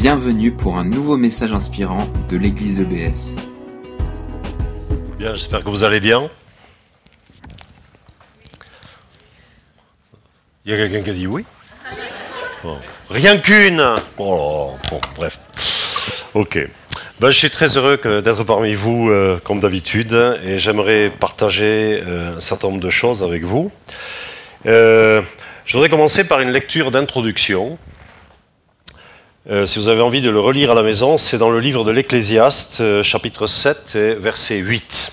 Bienvenue pour un nouveau message inspirant de l'église EBS. Bien, j'espère que vous allez bien. Il y a quelqu'un qui a dit oui? Rien qu'une oh, bon, bref. Ok. Ben, je suis très heureux d'être parmi vous, euh, comme d'habitude, et j'aimerais partager euh, un certain nombre de choses avec vous. Euh, je voudrais commencer par une lecture d'introduction. Euh, si vous avez envie de le relire à la maison, c'est dans le livre de l'Ecclésiaste, euh, chapitre 7, et verset 8.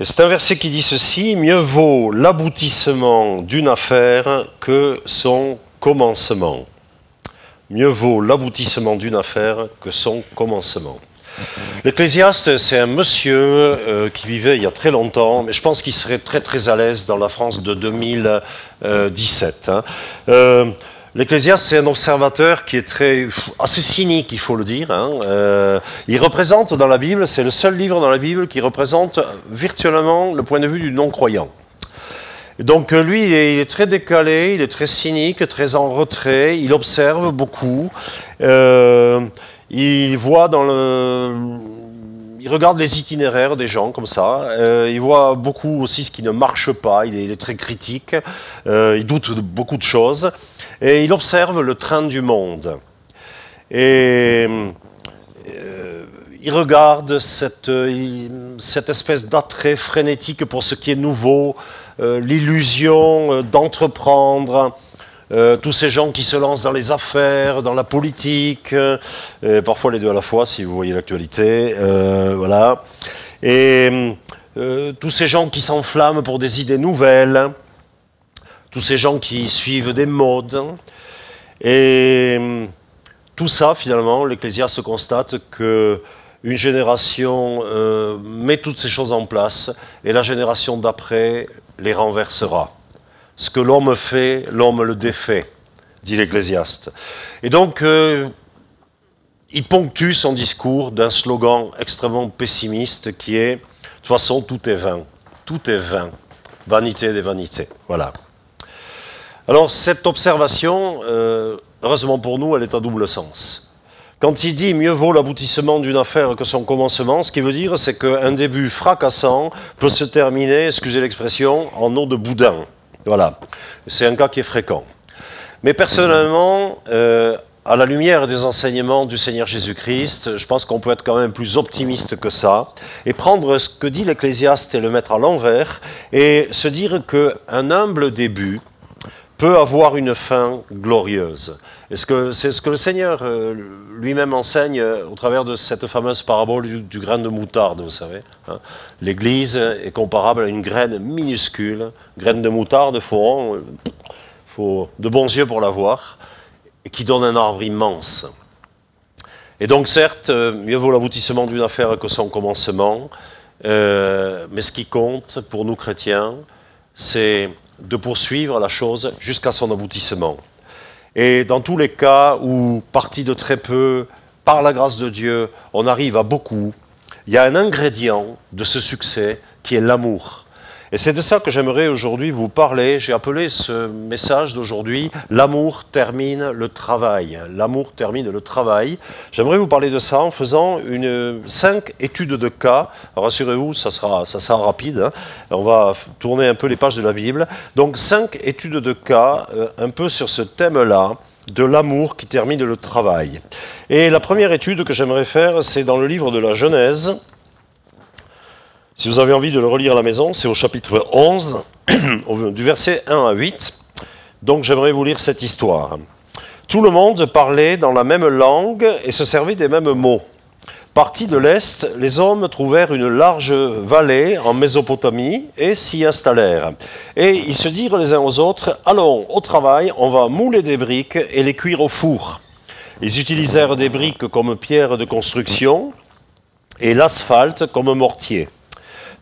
Et c'est un verset qui dit ceci, Mieux vaut l'aboutissement d'une affaire que son commencement. Mieux vaut l'aboutissement d'une affaire que son commencement. L'Ecclésiaste, c'est un monsieur euh, qui vivait il y a très longtemps, mais je pense qu'il serait très très à l'aise dans la France de 2017. hein. Euh, L'Ecclésiaste, c'est un observateur qui est très assez cynique, il faut le dire. hein. Euh, il représente dans la Bible, c'est le seul livre dans la Bible qui représente virtuellement le point de vue du non-croyant. Donc euh, lui, il est, il est très décalé, il est très cynique, très en retrait, il observe beaucoup, euh, il voit dans le... Il regarde les itinéraires des gens comme ça, euh, il voit beaucoup aussi ce qui ne marche pas, il est, très critique, euh, il doute beaucoup de choses, et il observe le train du monde. Et euh, il regarde cette, espèce d'attrait frénétique pour ce qui est nouveau, l'illusion d'entreprendre, euh, tous ces gens qui se lancent dans les affaires, dans la politique, euh, parfois les deux à la fois si vous voyez l'actualité, euh, voilà. Et tous ces gens qui s'enflamment pour des idées nouvelles, tous ces gens qui suivent des modes. Et tout ça, finalement, l'Ecclésiaste constate que une génération met toutes ces choses en place et la génération d'après les renversera. Ce que l'homme fait, l'homme le défait, dit l'Ecclésiaste. Et donc, euh, il ponctue son discours d'un slogan extrêmement pessimiste qui est De toute façon, tout est vain. Tout est vain. Vanité des vanités. Voilà. Alors, cette observation, euh, heureusement pour nous, elle est à double sens. Quand il dit mieux vaut l'aboutissement d'une affaire que son commencement, ce qui veut dire, c'est qu'un début fracassant peut se terminer, excusez l'expression, en eau de boudin. Voilà. C'est un cas qui est fréquent. Mais personnellement, euh, à la lumière des enseignements du Seigneur Jésus-Christ, je pense qu'on peut être quand même plus optimiste que ça et prendre ce que dit l'Ecclésiaste et le mettre à l'envers et se dire qu'un humble début peut avoir une fin glorieuse. C'est ce que le Seigneur euh, lui-même enseigne euh, au travers de cette fameuse parabole du, grain de moutarde, vous savez. hein. L'Église est comparable à une graine minuscule, graine de moutarde, faut, faut de bons yeux pour la voir, qui donne un arbre immense. Et donc certes, euh, mieux vaut l'aboutissement d'une affaire que son commencement, euh, mais ce qui compte pour nous chrétiens, c'est de poursuivre la chose jusqu'à son aboutissement. Et dans tous les cas où, parti de très peu, par la grâce de Dieu, on arrive à beaucoup, il y a un ingrédient de ce succès qui est l'amour. Et c'est de ça que j'aimerais aujourd'hui vous parler. J'ai appelé ce message d'aujourd'hui L'amour termine le travail. L'amour termine le travail. J'aimerais vous parler de ça en faisant une, cinq études de cas. Rassurez-vous, ça sera, ça sera rapide. hein. On va tourner un peu les pages de la Bible. Donc cinq études de cas, euh, un peu sur ce thème-là de l'amour qui termine le travail. Et la première étude que j'aimerais faire, c'est dans le livre de la Genèse. Si vous avez envie de le relire à la maison, c'est au chapitre 11, au- du verset 1 à 8. Donc j'aimerais vous lire cette histoire. Tout le monde parlait dans la même langue et se servait des mêmes mots. Partis de l'Est, les hommes trouvèrent une large vallée en Mésopotamie et s'y installèrent. Et ils se dirent les uns aux autres, Allons, au travail, on va mouler des briques et les cuire au four. Ils utilisèrent des briques comme pierre de construction et l'asphalte comme mortier.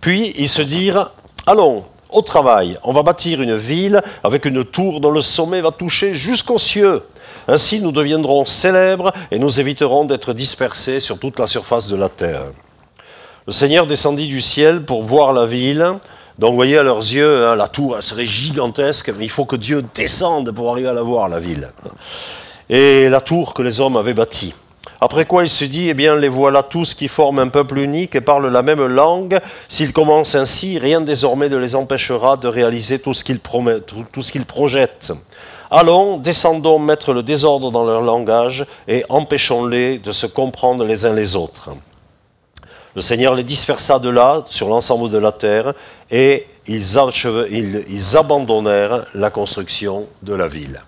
Puis ils se dirent, allons, au travail, on va bâtir une ville avec une tour dont le sommet va toucher jusqu'aux cieux. Ainsi nous deviendrons célèbres et nous éviterons d'être dispersés sur toute la surface de la terre. Le Seigneur descendit du ciel pour voir la ville. Donc voyez à leurs yeux, hein, la tour serait gigantesque, mais il faut que Dieu descende pour arriver à la voir, la ville. et la tour que les hommes avaient bâtie. Après quoi il se dit, eh bien, les voilà tous qui forment un peuple unique et parlent la même langue. S'ils commencent ainsi, rien désormais ne les empêchera de réaliser tout ce qu'ils projettent. Allons, descendons mettre le désordre dans leur langage et empêchons-les de se comprendre les uns les autres. Le Seigneur les dispersa de là, sur l'ensemble de la terre, et ils abandonnèrent la construction de la ville.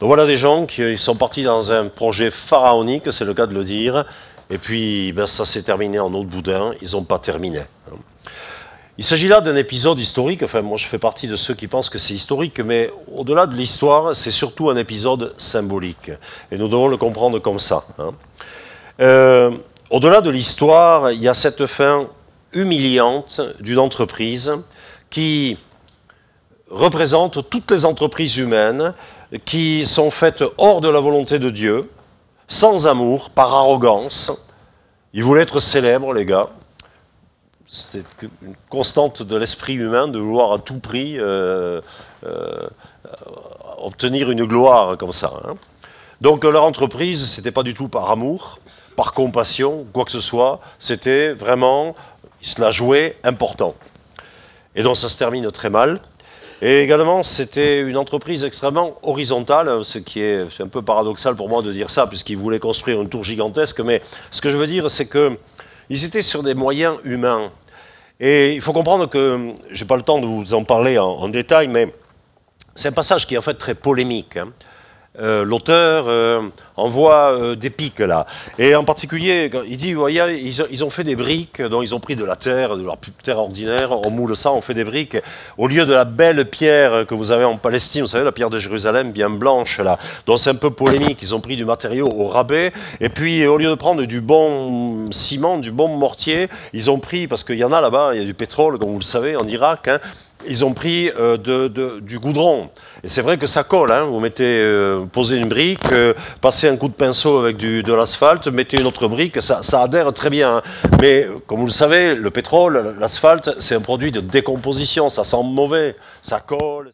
Donc voilà des gens qui sont partis dans un projet pharaonique, c'est le cas de le dire, et puis ben, ça s'est terminé en autre boudin, ils n'ont pas terminé. Il s'agit là d'un épisode historique, enfin moi je fais partie de ceux qui pensent que c'est historique, mais au-delà de l'histoire, c'est surtout un épisode symbolique, et nous devons le comprendre comme ça. Hein. Euh, au-delà de l'histoire, il y a cette fin humiliante d'une entreprise qui représente toutes les entreprises humaines qui sont faites hors de la volonté de Dieu, sans amour, par arrogance. Ils voulaient être célèbres, les gars. C'était une constante de l'esprit humain de vouloir à tout prix euh, euh, obtenir une gloire comme ça. Hein. Donc leur entreprise, c'était pas du tout par amour, par compassion, quoi que ce soit. C'était vraiment, ils se la important. Et donc ça se termine très mal. Et également, c'était une entreprise extrêmement horizontale, ce qui est, un peu paradoxal pour moi de dire ça, puisqu'ils voulaient construire une tour gigantesque. Mais ce que je veux dire, c'est qu'ils étaient sur des moyens humains. Et il faut comprendre que, je n'ai pas le temps de vous en parler en, détail, mais c'est un passage qui est en fait très polémique. Hein. Euh, l'auteur euh, envoie euh, des pics là. Et en particulier, il dit, voyez, ils, ont fait des briques, dont ils ont pris de la terre, de leur terre ordinaire, on moule ça, on fait des briques. Au lieu de la belle pierre que vous avez en Palestine, vous savez, la pierre de Jérusalem, bien blanche là, dont c'est un peu polémique, ils ont pris du matériau au rabais. Et puis, au lieu de prendre du bon ciment, du bon mortier, ils ont pris, parce qu'il y en a là-bas, il y a du pétrole, comme vous le savez, en Irak, hein, ils ont pris de, du goudron. Et c'est vrai que ça colle. Hein. Vous mettez, euh, posez une brique, euh, passez un coup de pinceau avec de l'asphalte, mettez une autre brique, ça, adhère très bien. Hein. Mais comme vous le savez, le pétrole, l'asphalte, c'est un produit de décomposition. Ça sent mauvais, ça colle.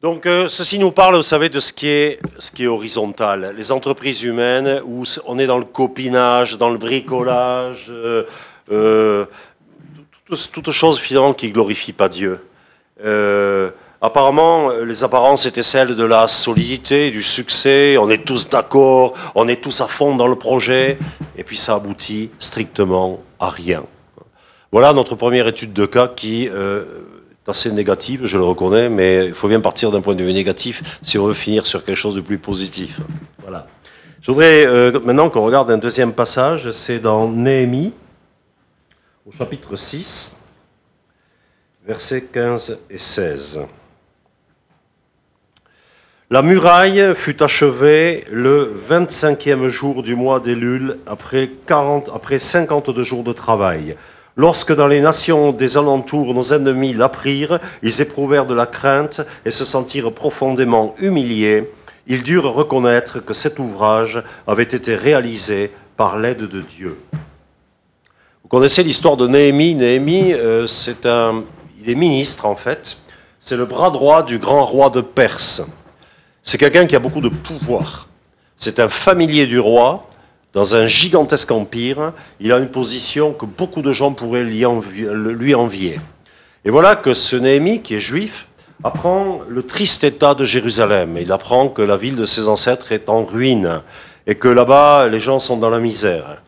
Donc euh, ceci nous parle, vous savez, de ce qui, est, horizontal. Les entreprises humaines où on est dans le copinage, dans le bricolage, toute, toute, chose finalement qui glorifie pas Dieu. Apparemment, les apparences étaient celles de la solidité, du succès, on est tous d'accord, on est tous à fond dans le projet, et puis ça aboutit strictement à rien. Voilà notre première étude de cas qui euh, est assez négative, je le reconnais, mais il faut bien partir d'un point de vue négatif si on veut finir sur quelque chose de plus positif. Voilà. Je voudrais euh, maintenant qu'on regarde un deuxième passage, c'est dans Néhémie, au chapitre 6, versets 15 et 16. La muraille fut achevée le 25e jour du mois d'Élul, après, 40, après 52 jours de travail. Lorsque dans les nations des alentours nos ennemis l'apprirent, ils éprouvèrent de la crainte et se sentirent profondément humiliés. Ils durent reconnaître que cet ouvrage avait été réalisé par l'aide de Dieu. Vous connaissez l'histoire de Néhémie. Néhémie, euh, c'est un, il est ministre en fait. C'est le bras droit du grand roi de Perse. C'est quelqu'un qui a beaucoup de pouvoir. C'est un familier du roi dans un gigantesque empire. Il a une position que beaucoup de gens pourraient lui envier. Et voilà que ce Néhémie, qui est juif, apprend le triste état de Jérusalem. Il apprend que la ville de ses ancêtres est en ruine et que là-bas, les gens sont dans la misère.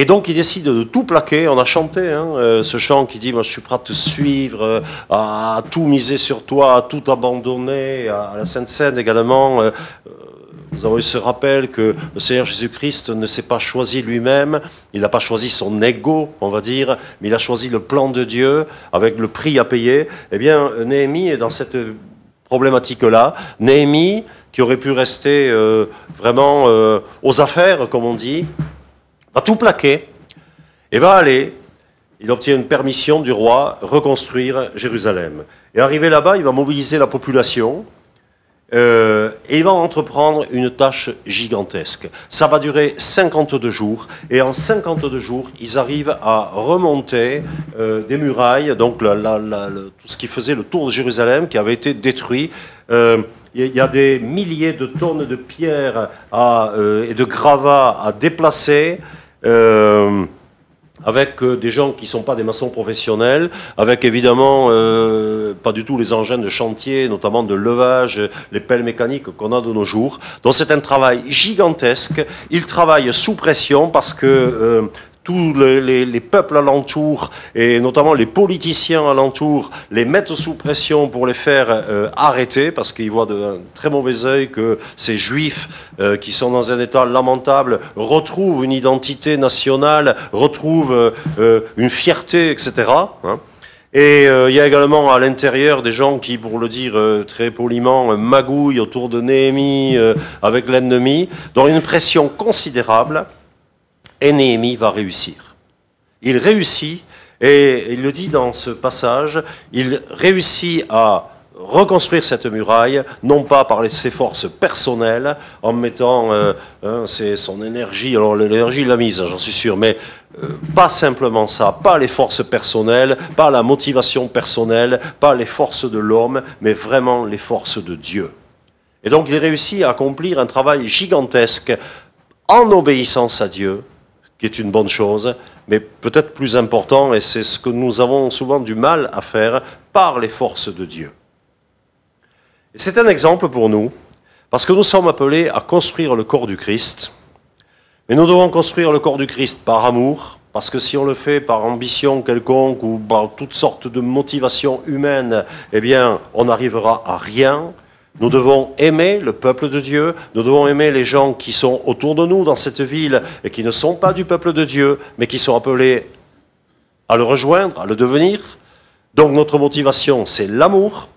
Et donc il décide de tout plaquer. On a chanté hein, euh, ce chant qui dit Moi je suis prêt à te suivre, euh, à, tout miser sur toi, à tout abandonner, à, la Sainte Seine également. Euh, nous avons eu ce rappel que le Seigneur Jésus-Christ ne s'est pas choisi lui-même, il n'a pas choisi son ego, on va dire, mais il a choisi le plan de Dieu avec le prix à payer. Eh bien, Néhémie est dans cette problématique-là. Néhémie, qui aurait pu rester vraiment aux affaires, comme on dit, va tout plaquer et va aller. Il obtient une permission du roi reconstruire Jérusalem. Et arrivé là-bas, il va mobiliser la population Euh, et il va entreprendre une tâche gigantesque. Ça va durer 52 jours, et en 52 jours, ils arrivent à remonter euh, des murailles, donc tout ce qui faisait le tour de Jérusalem, qui avait été détruit. Euh, il y a des milliers de tonnes de pierres et de gravats à déplacer avec euh, des gens qui ne sont pas des maçons professionnels, avec évidemment euh, pas du tout les engins de chantier, notamment de levage, les pelles mécaniques qu'on a de nos jours. Donc c'est un travail gigantesque. Ils travaillent sous pression parce que euh, tous les, peuples alentour, et notamment les politiciens alentour, les mettent sous pression pour les faire euh, arrêter, parce qu'ils voient d'un très mauvais œil que ces juifs, euh, qui sont dans un état lamentable, retrouvent une identité nationale, retrouvent euh, une fierté, etc. Hein. Et il y a également à l'intérieur des gens qui, pour le dire très poliment, magouillent autour de Néhémie avec l'ennemi, dans une pression considérable. Et Néhémie va réussir. Il réussit, et il le dit dans ce passage, il réussit à reconstruire cette muraille, non pas par ses forces personnelles, en mettant euh, hein, son énergie, alors l'énergie il l'a mise, j'en suis sûr, mais euh, pas simplement ça, pas les forces personnelles, pas la motivation personnelle, pas les forces de l'homme, mais vraiment les forces de Dieu. Et donc il réussit à accomplir un travail gigantesque en obéissance à Dieu, qui est une bonne chose, mais peut-être plus important, et c'est ce que nous avons souvent du mal à faire par les forces de Dieu. C'est un exemple pour nous, parce que nous sommes appelés à construire le corps du Christ, mais nous devons construire le corps du Christ par amour, parce que si on le fait par ambition quelconque ou par toutes sortes de motivations humaines, eh bien, on n'arrivera à rien. Nous devons aimer le peuple de Dieu, nous devons aimer les gens qui sont autour de nous dans cette ville et qui ne sont pas du peuple de Dieu, mais qui sont appelés à le rejoindre, à le devenir. Donc notre motivation, c'est l'amour,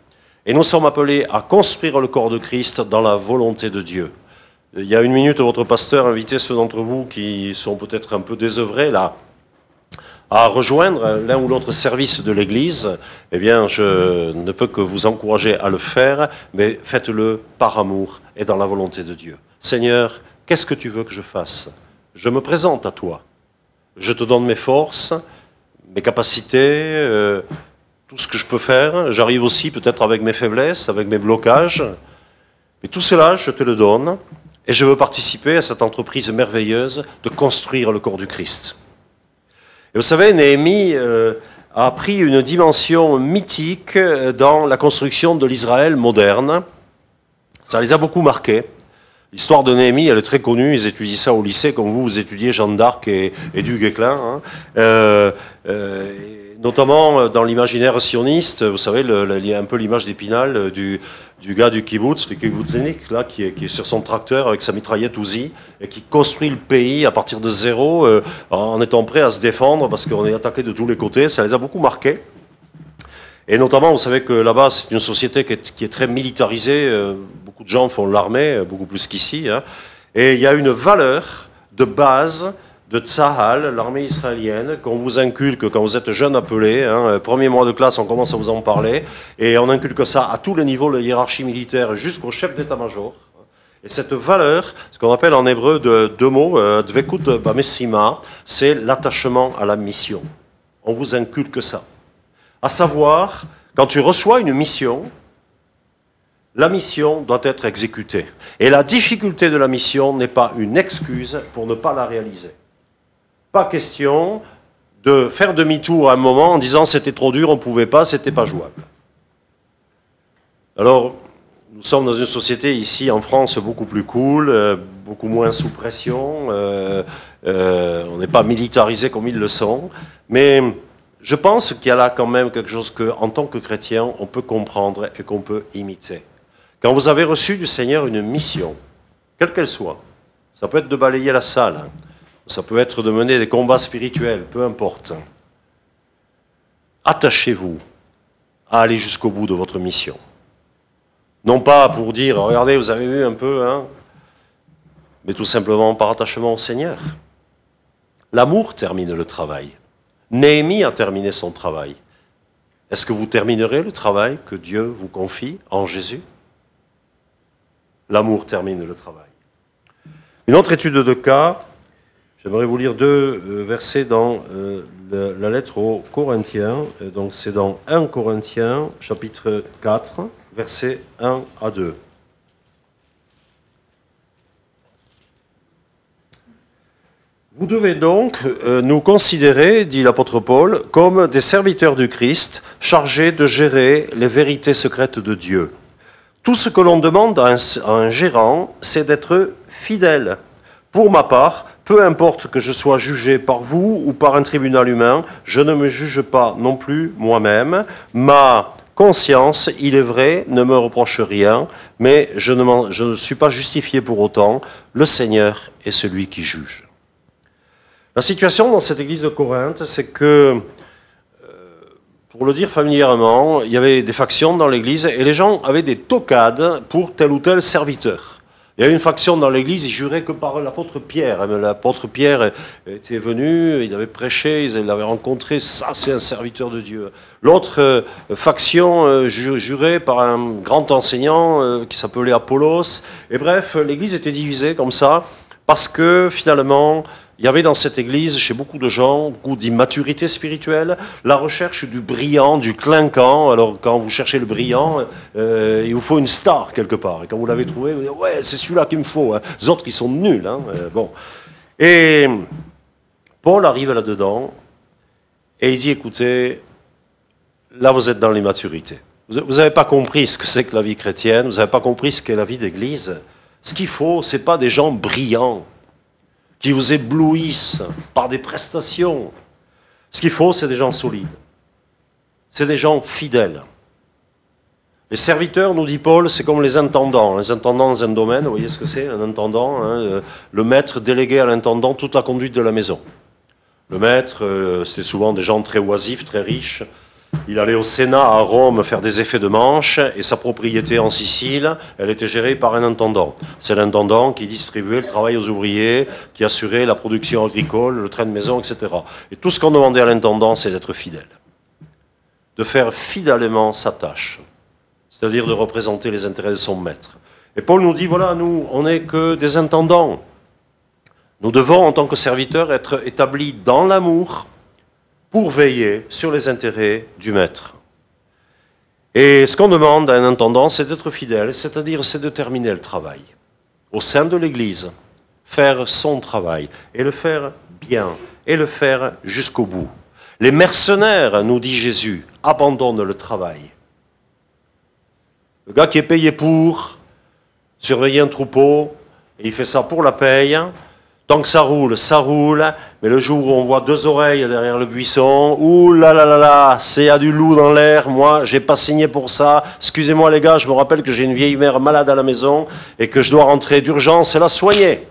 et nous sommes appelés à construire le corps de Christ dans la volonté de Dieu. Il y a une minute, votre pasteur invitait ceux d'entre vous qui sont peut-être un peu désœuvrés là à rejoindre l'un ou l'autre service de l'Église, eh bien, je ne peux que vous encourager à le faire, mais faites-le par amour et dans la volonté de Dieu. Seigneur, qu'est-ce que tu veux que je fasse? Je me présente à toi. Je te donne mes forces, mes capacités, euh, tout ce que je peux faire. J'arrive aussi peut-être avec mes faiblesses, avec mes blocages. Mais tout cela, je te le donne. Et je veux participer à cette entreprise merveilleuse de construire le corps du Christ. Et vous savez, Néhémie euh, a pris une dimension mythique euh, dans la construction de l'Israël moderne. Ça les a beaucoup marqués. L'histoire de Néhémie, elle est très connue. Ils étudient ça au lycée, comme vous, vous étudiez Jeanne d'Arc et, et du. Hein. Euh, notamment dans l'imaginaire sioniste, vous savez, il y a un peu l'image d'Épinal du, du gars du kibbutz, le kibbutznik, là, qui est, sur son tracteur avec sa mitraillette Uzi, et qui construit le pays à partir de zéro, euh, en étant prêt à se défendre, parce qu'on est attaqué de tous les côtés. Ça les a beaucoup marqués. Et notamment, vous savez que là-bas, c'est une société qui est, très militarisée. Euh, beaucoup de gens font l'armée, euh, beaucoup plus qu'ici. Hein. Et il y a une valeur de base de Tsahal, l'armée israélienne, qu'on vous inculque quand vous êtes jeune appelé. Hein, premier mois de classe, on commence à vous en parler. Et on inculque ça à tous les niveaux de la hiérarchie militaire jusqu'au chef d'état-major. Et cette valeur, ce qu'on appelle en hébreu de deux mots, euh, dvekut bamessima, c'est l'attachement à la mission. On vous inculque ça. À savoir, quand tu reçois une mission, la mission doit être exécutée. Et la difficulté de la mission n'est pas une excuse pour ne pas la réaliser. Pas question de faire demi-tour à un moment en disant c'était trop dur, on ne pouvait pas, c'était pas jouable. Alors, nous sommes dans une société ici en France beaucoup plus cool, euh, beaucoup moins sous pression, euh, euh, on n'est pas militarisé comme ils le sont, mais je pense qu'il y a là quand même quelque chose que, en tant que chrétien, on peut comprendre et qu'on peut imiter. Quand vous avez reçu du Seigneur une mission, quelle qu'elle soit, ça peut être de balayer la salle, ça peut être de mener des combats spirituels, peu importe. Attachez-vous à aller jusqu'au bout de votre mission. Non pas pour dire, regardez, vous avez vu un peu, hein, mais tout simplement par attachement au Seigneur. L'amour termine le travail. Néhémie a terminé son travail. Est-ce que vous terminerez le travail que Dieu vous confie en Jésus? L'amour termine le travail. Une autre étude de cas, j'aimerais vous lire deux euh, versets dans euh, la lettre aux Corinthiens. Donc c'est dans 1 Corinthiens, chapitre 4, versets 1 à 2. Vous devez donc euh, nous considérer, dit l'apôtre Paul, comme des serviteurs du Christ, chargés de gérer les vérités secrètes de Dieu. Tout ce que l'on demande à un, gérant, c'est d'être fidèle. Pour ma part, peu importe que je sois jugé par vous ou par un tribunal humain, je ne me juge pas non plus moi-même. Ma conscience, il est vrai, ne me reproche rien, mais je ne, suis pas justifié pour autant. Le Seigneur est celui qui juge. La situation dans cette église de Corinthe, c'est que, euh, pour le dire familièrement, il y avait des factions dans l'église et les gens avaient des tocades pour tel ou tel serviteur. Il y avait une faction dans l'église, ils juraient que par l'apôtre Pierre. L'apôtre Pierre était venu, il avait prêché, ils l'avaient rencontré, ça c'est un serviteur de Dieu. L'autre euh, faction euh, jurait par un grand enseignant qui s'appelait Apollos. Et bref, l'église était divisée comme ça, parce que finalement, il y avait dans cette église, chez beaucoup de gens, beaucoup d'immaturité spirituelle, la recherche du brillant, du clinquant. Alors, quand vous cherchez le brillant, euh, il vous faut une star quelque part. Et quand vous l'avez trouvé, vous dites Ouais, c'est celui-là qu'il me faut. Hein. Les autres, ils sont nuls. Hein. Euh, bon. Et Paul arrive là-dedans et il dit Écoutez, là, vous êtes dans l'immaturité. Vous n'avez pas compris ce que c'est que la vie chrétienne, vous n'avez pas compris ce qu'est la vie d'église. Ce qu'il faut, ce n'est pas des gens brillants qui vous éblouissent par des prestations. Ce qu'il faut, c'est des gens solides. C'est des gens fidèles. Les serviteurs, nous dit Paul, c'est comme les intendants. Les intendants dans un domaine, vous voyez ce que c'est, un intendant hein, euh, Le maître délégué à l'intendant toute la conduite de la maison. Le maître, euh, c'était souvent des gens très oisifs, très riches, il allait au Sénat à Rome faire des effets de manche et sa propriété en Sicile, elle était gérée par un intendant. C'est l'intendant qui distribuait le travail aux ouvriers, qui assurait la production agricole, le train de maison, etc. Et tout ce qu'on demandait à l'intendant, c'est d'être fidèle. De faire fidèlement sa tâche. C'est-à-dire de représenter les intérêts de son maître. Et Paul nous dit, voilà, nous, on n'est que des intendants. Nous devons, en tant que serviteurs, être établis dans l'amour, pour veiller sur les intérêts du maître. Et ce qu'on demande à un intendant, c'est d'être fidèle, c'est-à-dire c'est de terminer le travail. Au sein de l'Église, faire son travail, et le faire bien, et le faire jusqu'au bout. Les mercenaires, nous dit Jésus, abandonnent le travail. Le gars qui est payé pour surveiller un troupeau, et il fait ça pour la paye, Tant que ça roule, ça roule. Mais le jour où on voit deux oreilles derrière le buisson, ouh là là là là, c'est à du loup dans l'air. Moi, j'ai pas signé pour ça. Excusez-moi les gars, je me rappelle que j'ai une vieille mère malade à la maison et que je dois rentrer d'urgence et la soigner.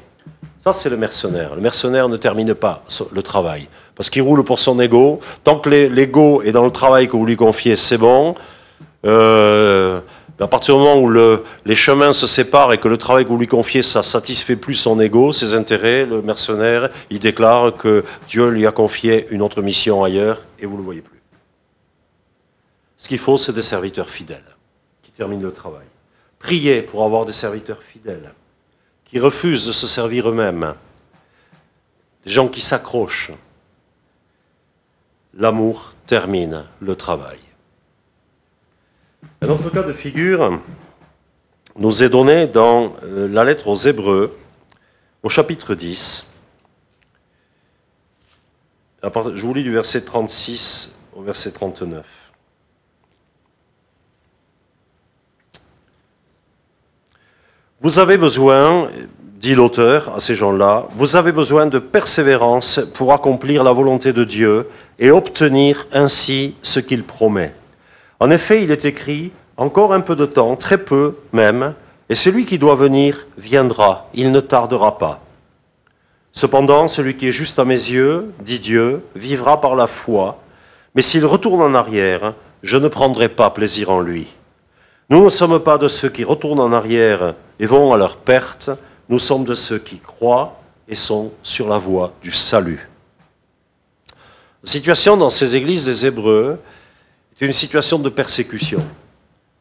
Ça, c'est le mercenaire. Le mercenaire ne termine pas le travail parce qu'il roule pour son ego. Tant que l'ego est dans le travail que vous lui confiez, c'est bon. Euh, à partir du moment où les chemins se séparent et que le travail que vous lui confiez, ça satisfait plus son ego, ses intérêts, le mercenaire, il déclare que Dieu lui a confié une autre mission ailleurs et vous ne le voyez plus. Ce qu'il faut, c'est des serviteurs fidèles qui terminent le travail. Priez pour avoir des serviteurs fidèles qui refusent de se servir eux-mêmes, des gens qui s'accrochent. L'amour termine le travail. Un autre cas de figure nous est donné dans euh, la lettre aux Hébreux, au chapitre 10. Je vous lis du verset 36 au verset 39. Vous avez besoin, dit l'auteur à ces gens-là, vous avez besoin de persévérance pour accomplir la volonté de Dieu et obtenir ainsi ce qu'il promet. En effet, il est écrit, encore un peu de temps, très peu même, et celui qui doit venir viendra, il ne tardera pas. Cependant, celui qui est juste à mes yeux, dit Dieu, vivra par la foi, mais s'il retourne en arrière, je ne prendrai pas plaisir en lui. Nous ne sommes pas de ceux qui retournent en arrière et vont à leur perte, nous sommes de ceux qui croient et sont sur la voie du salut. Situation dans ces églises des Hébreux, une situation de persécution.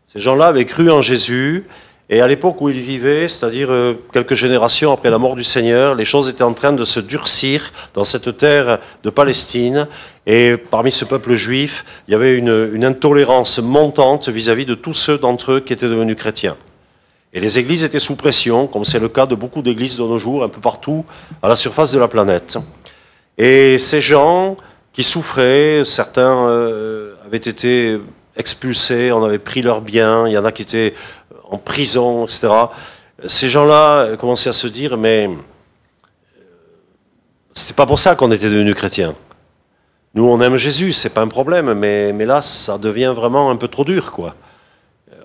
Ces gens-là avaient cru en Jésus Et à l'époque où il vivait, c'est-à-dire euh, quelques générations après la mort du Seigneur, les choses étaient en train de se durcir dans cette terre de Palestine. Et parmi ce peuple juif, il y avait une, intolérance montante vis-à-vis de tous ceux d'entre eux qui étaient devenus chrétiens. Et les églises étaient sous pression, comme c'est le cas de beaucoup d'églises de nos jours, un peu partout à la surface de la planète. Et ces gens qui souffraient, certains euh, avaient été expulsés, on avait pris leurs biens, il y en a qui étaient en prison, etc. Ces gens-là commençaient à se dire, mais euh, c'est pas pour ça qu'on était devenus chrétiens. Nous, on aime Jésus, c'est pas un problème, mais, mais là, ça devient vraiment un peu trop dur, quoi.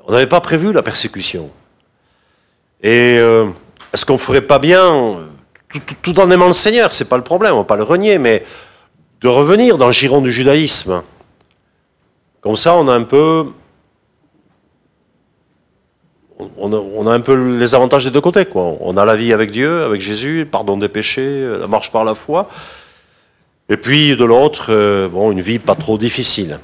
On n'avait pas prévu la persécution. Et euh, est-ce qu'on ferait pas bien, tout, en aimant le Seigneur, c'est pas le problème, on va pas le renier, mais de revenir dans le giron du judaïsme. Comme ça, on a un peu on a, un peu les avantages des deux côtés. Quoi. On a la vie avec Dieu, avec Jésus, pardon des péchés, la marche par la foi. Et puis de l'autre, euh, bon, une vie pas trop difficile.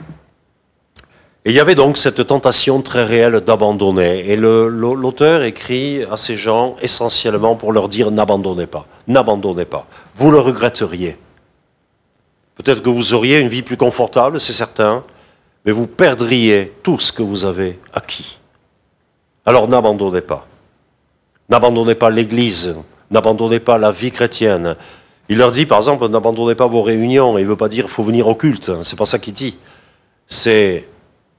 Et il y avait donc cette tentation très réelle d'abandonner. Et l'auteur écrit à ces gens essentiellement pour leur dire n'abandonnez pas, n'abandonnez pas. Vous le regretteriez. Peut-être que vous auriez une vie plus confortable, c'est certain, mais vous perdriez tout ce que vous avez acquis. Alors n'abandonnez pas. N'abandonnez pas l'Église, n'abandonnez pas la vie chrétienne. Il leur dit par exemple, n'abandonnez pas vos réunions. Il ne veut pas dire faut venir au culte, c'est pas ça qu'il dit. C'est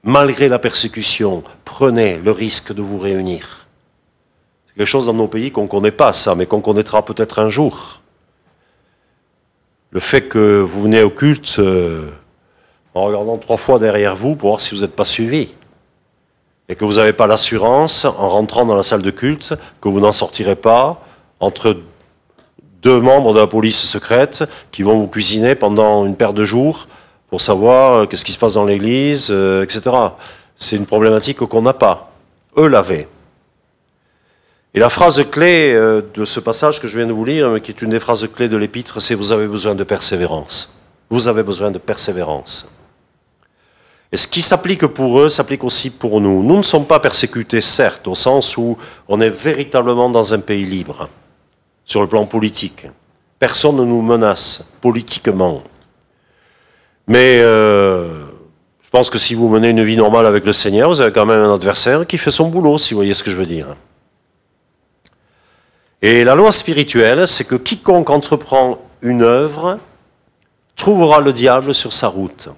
malgré la persécution, prenez le risque de vous réunir. C'est quelque chose dans nos pays qu'on ne connaît pas ça, mais qu'on connaîtra peut-être un jour. Le fait que vous venez au culte euh, en regardant trois fois derrière vous pour voir si vous n'êtes pas suivi et que vous n'avez pas l'assurance, en rentrant dans la salle de culte, que vous n'en sortirez pas entre deux membres de la police secrète qui vont vous cuisiner pendant une paire de jours pour savoir euh, qu'est-ce qui se passe dans l'église, euh, etc. C'est une problématique qu'on n'a pas. Eux l'avaient. Et la phrase clé euh, de ce passage que je viens de vous lire, qui est une des phrases clés de l'épître, c'est vous avez besoin de persévérance. Vous avez besoin de persévérance. Et ce qui s'applique pour eux s'applique aussi pour nous. Nous ne sommes pas persécutés, certes, au sens où on est véritablement dans un pays libre, sur le plan politique. Personne ne nous menace politiquement. Mais euh, je pense que si vous menez une vie normale avec le Seigneur, vous avez quand même un adversaire qui fait son boulot, si vous voyez ce que je veux dire. Et la loi spirituelle, c'est que quiconque entreprend une œuvre trouvera le diable sur sa route.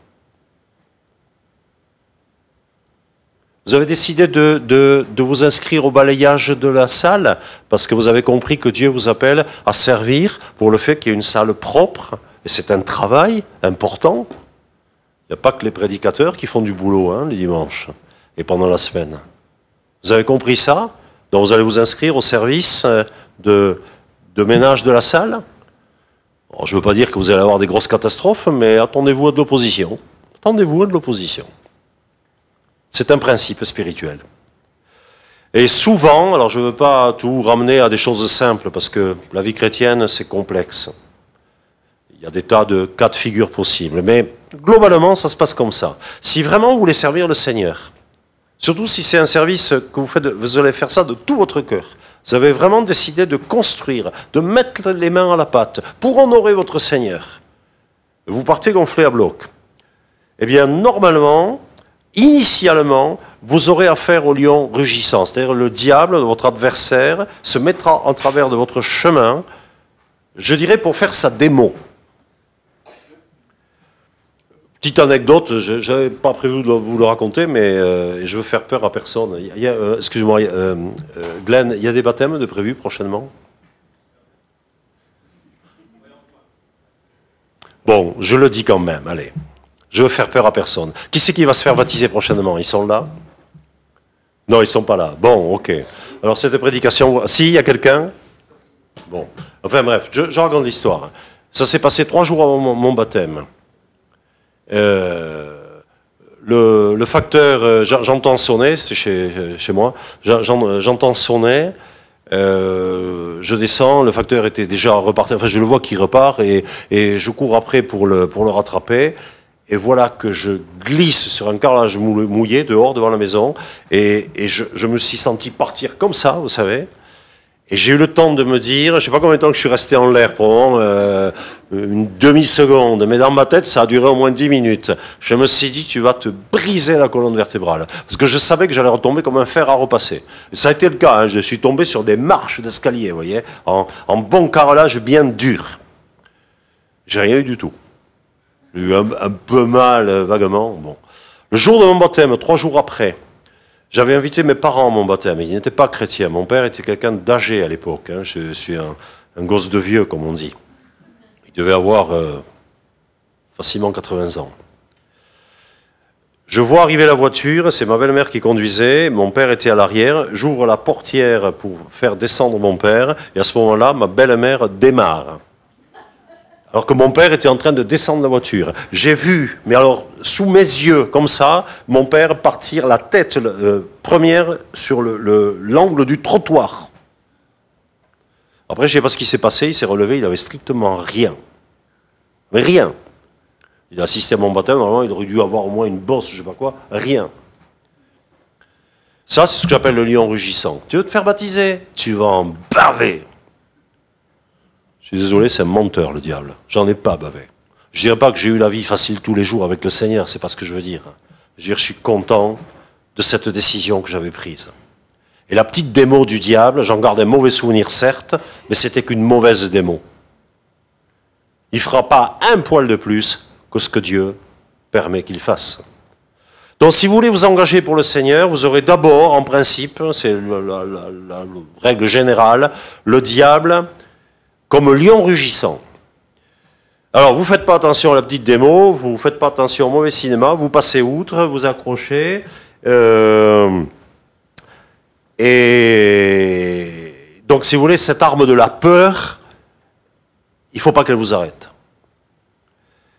Vous avez décidé de, vous inscrire au balayage de la salle parce que vous avez compris que Dieu vous appelle à servir pour le fait qu'il y ait une salle propre. Et c'est un travail important. Il n'y a pas que les prédicateurs qui font du boulot hein, les dimanches et pendant la semaine. Vous avez compris ça? Donc vous allez vous inscrire au service euh, de, de ménage de la salle? je ne veux pas dire que vous allez avoir des grosses catastrophes, mais attendez-vous à de l'opposition. Attendez-vous à de l'opposition. C'est un principe spirituel. Et souvent, alors je ne veux pas tout ramener à des choses simples, parce que la vie chrétienne, c'est complexe. Il y a des tas de cas de figure possibles. Mais globalement, ça se passe comme ça. Si vraiment vous voulez servir le Seigneur, surtout si c'est un service que vous faites, vous allez faire ça de tout votre cœur. Vous avez vraiment décidé de construire, de mettre les mains à la pâte pour honorer votre Seigneur. Vous partez gonflé à bloc. Eh bien, normalement, initialement, vous aurez affaire au lion rugissant, c'est-à-dire le diable, votre adversaire, se mettra en travers de votre chemin, je dirais pour faire sa démo. Petite anecdote, je n'avais pas prévu de vous le raconter, mais euh, je veux faire peur à personne. Euh, excusez-moi, euh, Glenn, il y a des baptêmes de prévus prochainement? Bon, je le dis quand même, allez. Je veux faire peur à personne. Qui c'est qui va se faire baptiser prochainement? Ils sont là? Non, ils sont pas là. Bon, ok. Alors cette prédication, si, il y a quelqu'un Bon. Enfin bref, je, raconte l'histoire. Ça s'est passé trois jours avant mon, baptême. Euh, le, facteur, euh, j'entends sonner, c'est chez, moi, j'entends sonner, euh, je descends, le facteur était déjà reparti, enfin je le vois qui repart et, je cours après pour le rattraper. Et voilà que je glisse sur un carrelage mouillé dehors devant la maison. Et, je, me suis senti partir comme ça, vous savez. Et j'ai eu le temps de me dire, je ne sais pas combien de temps que je suis resté en l'air, probablement euh, une demi-seconde, mais dans ma tête, ça a duré au moins dix minutes. Je me suis dit, tu vas te briser la colonne vertébrale. Parce que je savais que j'allais retomber comme un fer à repasser. Et ça a été le cas, hein. je suis tombé sur des marches d'escalier, vous voyez, en, en bon carrelage bien dur. J'ai rien eu du tout. J'ai eu un, peu mal, euh, vaguement. Bon. Le jour de mon baptême, trois jours après, j'avais invité mes parents à mon baptême. Ils n'étaient pas chrétiens. Mon père était quelqu'un d'âgé à l'époque. Hein. Je suis un, gosse de vieux, comme on dit. Il devait avoir euh, facilement 80 ans. Je vois arriver la voiture, c'est ma belle-mère qui conduisait, mon père était à l'arrière, j'ouvre la portière pour faire descendre mon père, et à ce moment-là, ma belle-mère démarre alors que mon père était en train de descendre la voiture. J'ai vu, mais alors sous mes yeux, comme ça, mon père partir la tête euh, première sur l'angle du trottoir. Après, je ne sais pas ce qui s'est passé, il s'est relevé, il n'avait strictement rien. Rien. Il a assisté à mon baptême, normalement, il aurait dû avoir au moins une bosse, je ne sais pas quoi, rien. Ça, c'est ce que j'appelle le lion rugissant. Tu veux te faire baptiser? Tu vas en baver. Désolé, c'est un menteur, le diable. J'en ai pas bavé. Je dirais pas que j'ai eu la vie facile tous les jours avec le Seigneur, c'est pas ce que je veux dire. Je veux dire, je suis content de cette décision que j'avais prise. Et la petite démo du diable, j'en garde un mauvais souvenir, certes, mais c'était qu'une mauvaise démo. Il fera pas un poil de plus que ce que Dieu permet qu'il fasse. Donc si vous voulez vous engager pour le Seigneur, vous aurez d'abord, en principe, c'est la, règle générale, le diable comme lion rugissant. Alors, vous ne faites pas attention à la petite démo, vous ne faites pas attention au mauvais cinéma, vous passez outre, vous accrochez. Euh, et donc, si vous voulez, cette arme de la peur, il ne faut pas qu'elle vous arrête.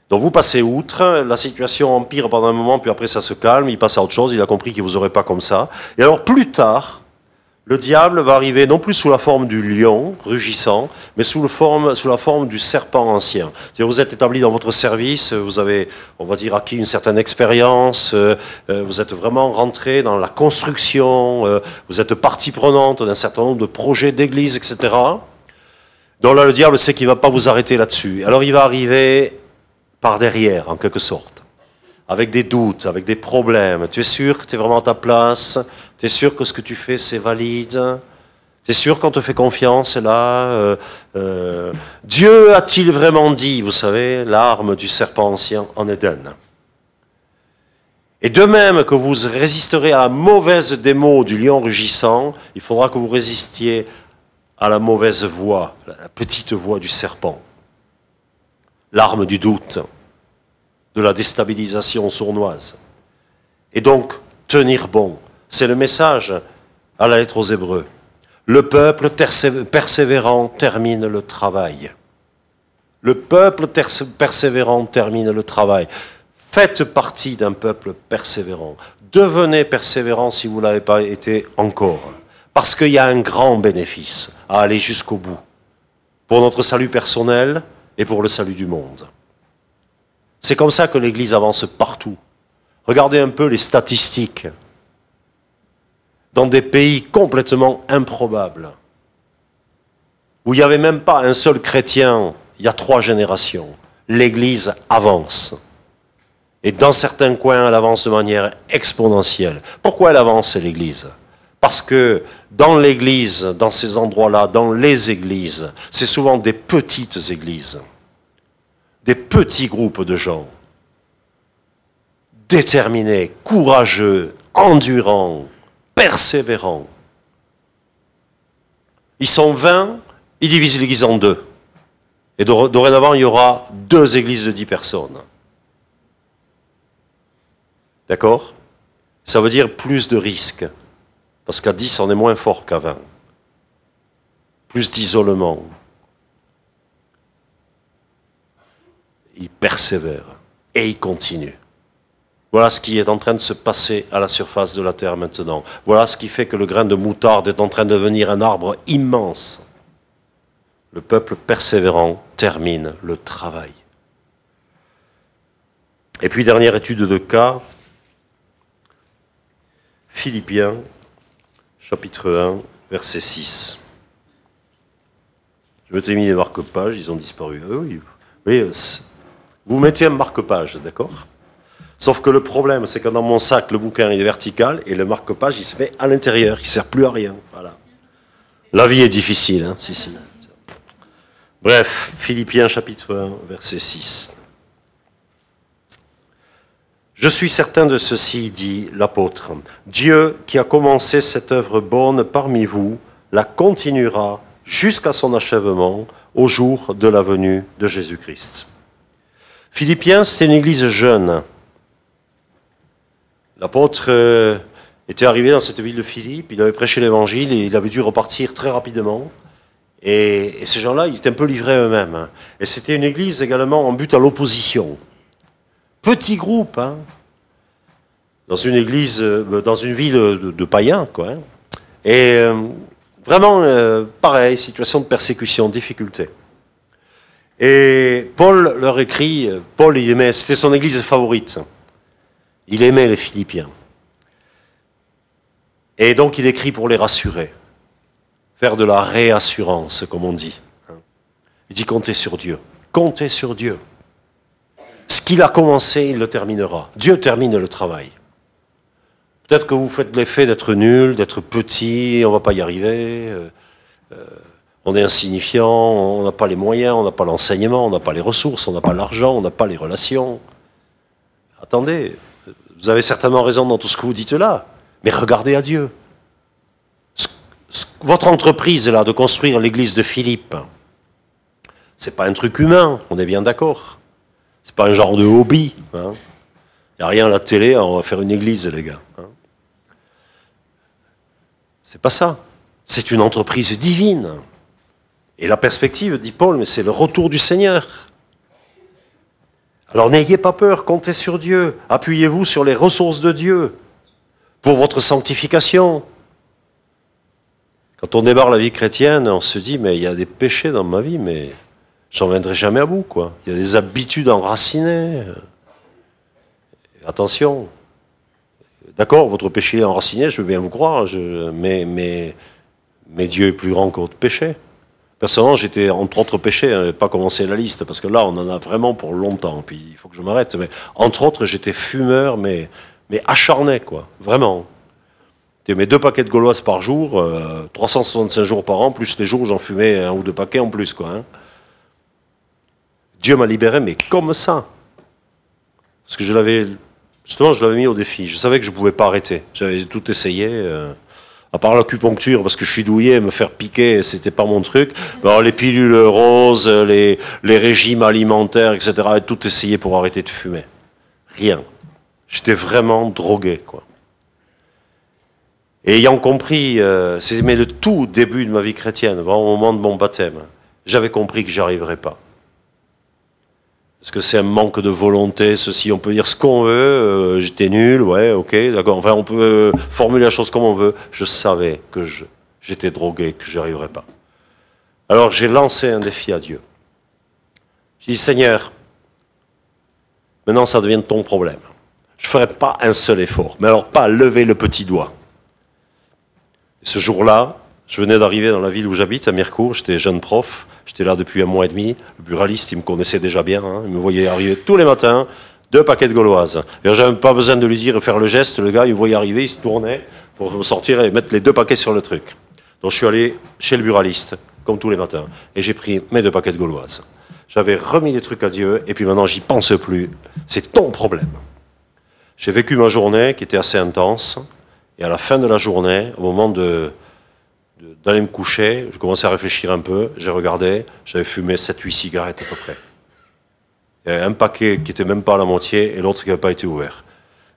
Donc vous passez outre, la situation empire pendant un moment, puis après ça se calme, il passe à autre chose, il a compris qu'il ne vous aurait pas comme ça. Et alors plus tard, le diable va arriver non plus sous la forme du lion rugissant, mais sous, la forme du serpent ancien. vous êtes établi dans votre service, vous avez, on va dire, acquis une certaine expérience, euh, euh, vous êtes vraiment rentré dans la construction, euh, vous êtes partie prenante d'un certain nombre de projets d'église, etc. Donc là, le diable sait qu'il ne va pas vous arrêter là-dessus. Alors il va arriver par derrière, en quelque sorte avec des doutes, avec des problèmes. Tu es sûr que tu es vraiment à ta place? Tu es sûr que ce que tu fais, c'est valide? Tu es sûr qu'on te fait confiance là euh, euh, Dieu a-t-il vraiment dit, vous savez, l'arme du serpent ancien en Éden? Et de même que vous résisterez à la mauvaise démo du lion rugissant, il faudra que vous résistiez à la mauvaise voix, la petite voix du serpent, l'arme du doute de la déstabilisation sournoise. Et donc, tenir bon, c'est le message à la lettre aux Hébreux. Le peuple persévérant termine le travail. Le peuple persévérant termine le travail. Faites partie d'un peuple persévérant. Devenez persévérant si vous ne l'avez pas été encore. Parce qu'il y a un grand bénéfice à aller jusqu'au bout. Pour notre salut personnel et pour le salut du monde. C'est comme ça que l'Église avance partout. Regardez un peu les statistiques. Dans des pays complètement improbables, où il n'y avait même pas un seul chrétien il y a trois générations, l'Église avance. Et dans certains coins, elle avance de manière exponentielle. Pourquoi elle avance, l'Église? Parce que dans l'Église, dans ces endroits-là, dans les églises, c'est souvent des petites églises des petits groupes de gens déterminés, courageux, endurants, persévérants. Ils sont 20, ils divisent l'église en deux. Et dorénavant, il y aura deux églises de 10 personnes. D'accord? Ça veut dire plus de risques. Parce qu'à 10, on est moins fort qu'à 20. Plus d'isolement, il persévère et il continue. Voilà ce qui est en train de se passer à la surface de la terre maintenant. Voilà ce qui fait que le grain de moutarde est en train de devenir un arbre immense. Le peuple persévérant termine le travail. Et puis, dernière étude de cas, Philippiens, chapitre 1, verset 6. Je m'étais mis les marque-pages, ils ont disparu. Ah oui, oui, vous mettez un marque-page, d'accord? Sauf que le problème, c'est que dans mon sac, le bouquin est vertical et le marque-page, il se met à l'intérieur, il ne sert plus à rien. Voilà. La vie est difficile, hein. Bref, Philippiens chapitre 1, verset 6. Je suis certain de ceci, dit l'apôtre. Dieu qui a commencé cette œuvre bonne parmi vous, la continuera jusqu'à son achèvement au jour de la venue de Jésus-Christ. Philippiens, c'est une église jeune. L'apôtre euh, était arrivé dans cette ville de Philippe, il avait prêché l'évangile et il avait dû repartir très rapidement. Et, ces gens-là, ils étaient un peu livrés eux-mêmes. Et c'était une église également en but à l'opposition. Petit groupe, hein, dans une église, euh, dans une ville de, païens, quoi. Hein. Et euh, vraiment, pareil, situation de persécution, difficulté. Et Paul leur écrit, Paul, il aimait, c'était son église favorite. Il aimait les Philippiens. Et donc il écrit pour les rassurer, faire de la réassurance, comme on dit. Il dit comptez sur Dieu, comptez sur Dieu. Ce qu'il a commencé, il le terminera. Dieu termine le travail. Peut-être que vous faites l'effet d'être nul, d'être petit, on ne va pas y arriver, euh, euh, on est insignifiant, on n'a pas les moyens, on n'a pas l'enseignement, on n'a pas les ressources, on n'a pas l'argent, on n'a pas les relations. Attendez, vous avez certainement raison dans tout ce que vous dites là, mais regardez à Dieu. Votre entreprise là de construire l'église de Philippe, c'est pas un truc humain, on est bien d'accord. C'est pas un genre de hobby. Il hein. n'y a rien à la télé, on va faire une église, les gars. Hein. C'est pas ça. C'est une entreprise divine. Et la perspective, dit Paul, mais c'est le retour du Seigneur. Alors n'ayez pas peur, comptez sur Dieu, appuyez-vous sur les ressources de Dieu pour votre sanctification. Quand on démarre la vie chrétienne, on se dit, mais il y a des péchés dans ma vie, mais j'en viendrai jamais à bout. Quoi. Il y a des habitudes enracinées. Attention. D'accord, votre péché est enraciné, je veux bien vous croire, mais, Dieu est plus grand que votre péché. Personnellement, j'étais entre autres péchés, hein, pas commencé la liste, parce que là, on en a vraiment pour longtemps, puis il faut que je m'arrête. Mais entre autres, j'étais fumeur, mais, mais acharné, quoi, vraiment. Mes deux paquets de gauloises par jour, 365 euh, jours par an, plus les jours où j'en fumais un ou deux paquets en plus, quoi. Hein. Dieu m'a libéré, mais comme ça. Parce que je l'avais, justement, je l'avais mis au défi. Je savais que je ne pouvais pas arrêter. J'avais tout essayé. Euh, à part l'acupuncture, parce que je suis douillet, me faire piquer, c'était pas mon truc. Les pilules roses, les, régimes alimentaires, etc., tout essayé pour arrêter de fumer. Rien. J'étais vraiment drogué, quoi. Et ayant compris, euh, c'est le tout début de ma vie chrétienne, au moment de mon baptême, j'avais compris que j'y arriverais pas. Est-ce que c'est un manque de volonté, ceci On peut dire ce qu'on veut, euh, j'étais nul, ouais, ok, d'accord. Enfin, on peut euh, formuler la chose comme on veut. Je savais que j'étais drogué, que je n'y arriverais pas. Alors j'ai lancé un défi à Dieu. J'ai dit, Seigneur, maintenant ça devient ton problème. Je ne ferai pas un seul effort, mais alors pas lever le petit doigt. Et ce jour-là, je venais d'arriver dans la ville où j'habite, à Mirecourt, j'étais jeune prof, J'étais là depuis un mois et demi. Le buraliste, il me connaissait déjà bien. Hein. Il me voyait arriver tous les matins, deux paquets de gauloises. J'avais pas besoin de lui dire faire le geste. Le gars, il me voyait arriver, il se tournait pour sortir et mettre les deux paquets sur le truc. Donc je suis allé chez le buraliste, comme tous les matins, et j'ai pris mes deux paquets de gauloises. J'avais remis les trucs à Dieu, et puis maintenant j'y pense plus. C'est ton problème. J'ai vécu ma journée qui était assez intense, et à la fin de la journée, au moment de, d'aller me coucher, je commençais à réfléchir un peu, j'ai regardé, j'avais fumé 7-8 cigarettes à peu près. Il y avait un paquet qui était même pas à la moitié et l'autre qui n'avait pas été ouvert.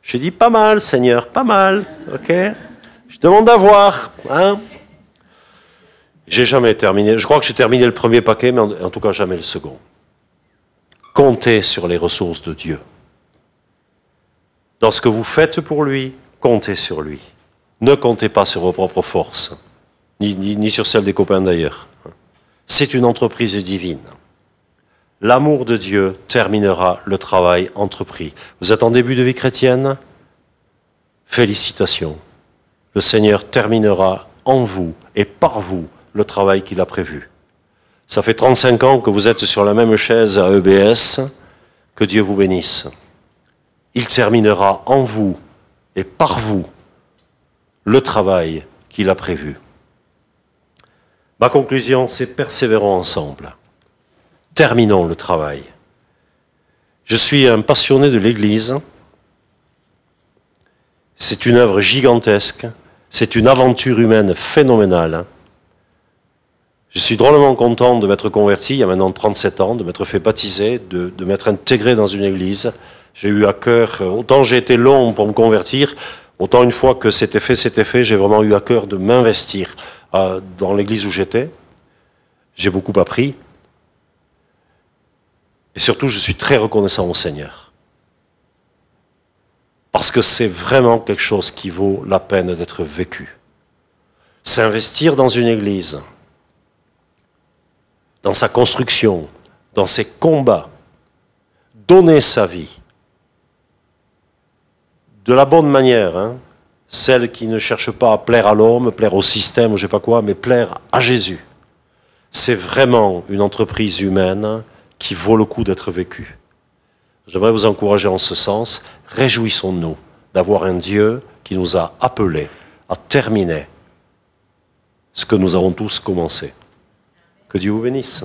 J'ai dit pas mal, Seigneur, pas mal, ok? Je demande à voir, hein? J'ai jamais terminé, je crois que j'ai terminé le premier paquet, mais en tout cas jamais le second. Comptez sur les ressources de Dieu. Dans ce que vous faites pour lui, comptez sur lui. Ne comptez pas sur vos propres forces ni, sur celle des copains d'ailleurs. C'est une entreprise divine. L'amour de Dieu terminera le travail entrepris. Vous êtes en début de vie chrétienne? Félicitations. Le Seigneur terminera en vous et par vous le travail qu'il a prévu. Ça fait 35 ans que vous êtes sur la même chaise à EBS. Que Dieu vous bénisse. Il terminera en vous et par vous le travail qu'il a prévu. Ma conclusion, c'est persévérons ensemble terminons le travail. Je suis un passionné de l'Église. C'est une œuvre gigantesque. C'est une aventure humaine phénoménale. Je suis drôlement content de m'être converti il y a maintenant 37 ans, de m'être fait baptiser, de, m'être intégré dans une église. J'ai eu à cœur, autant j'ai été long pour me convertir, autant une fois que c'était fait, c'était fait, j'ai vraiment eu à cœur de m'investir euh, dans l'église où j'étais. J'ai beaucoup appris. Et surtout, je suis très reconnaissant au Seigneur. Parce que c'est vraiment quelque chose qui vaut la peine d'être vécu. S'investir dans une église, dans sa construction, dans ses combats, donner sa vie de la bonne manière, hein, celle qui ne cherche pas à plaire à l'homme, plaire au système, ou je sais pas quoi, mais plaire à Jésus. C'est vraiment une entreprise humaine qui vaut le coup d'être vécu. J'aimerais vous encourager en ce sens. Réjouissons-nous d'avoir un Dieu qui nous a appelés à terminer ce que nous avons tous commencé. Que Dieu vous bénisse.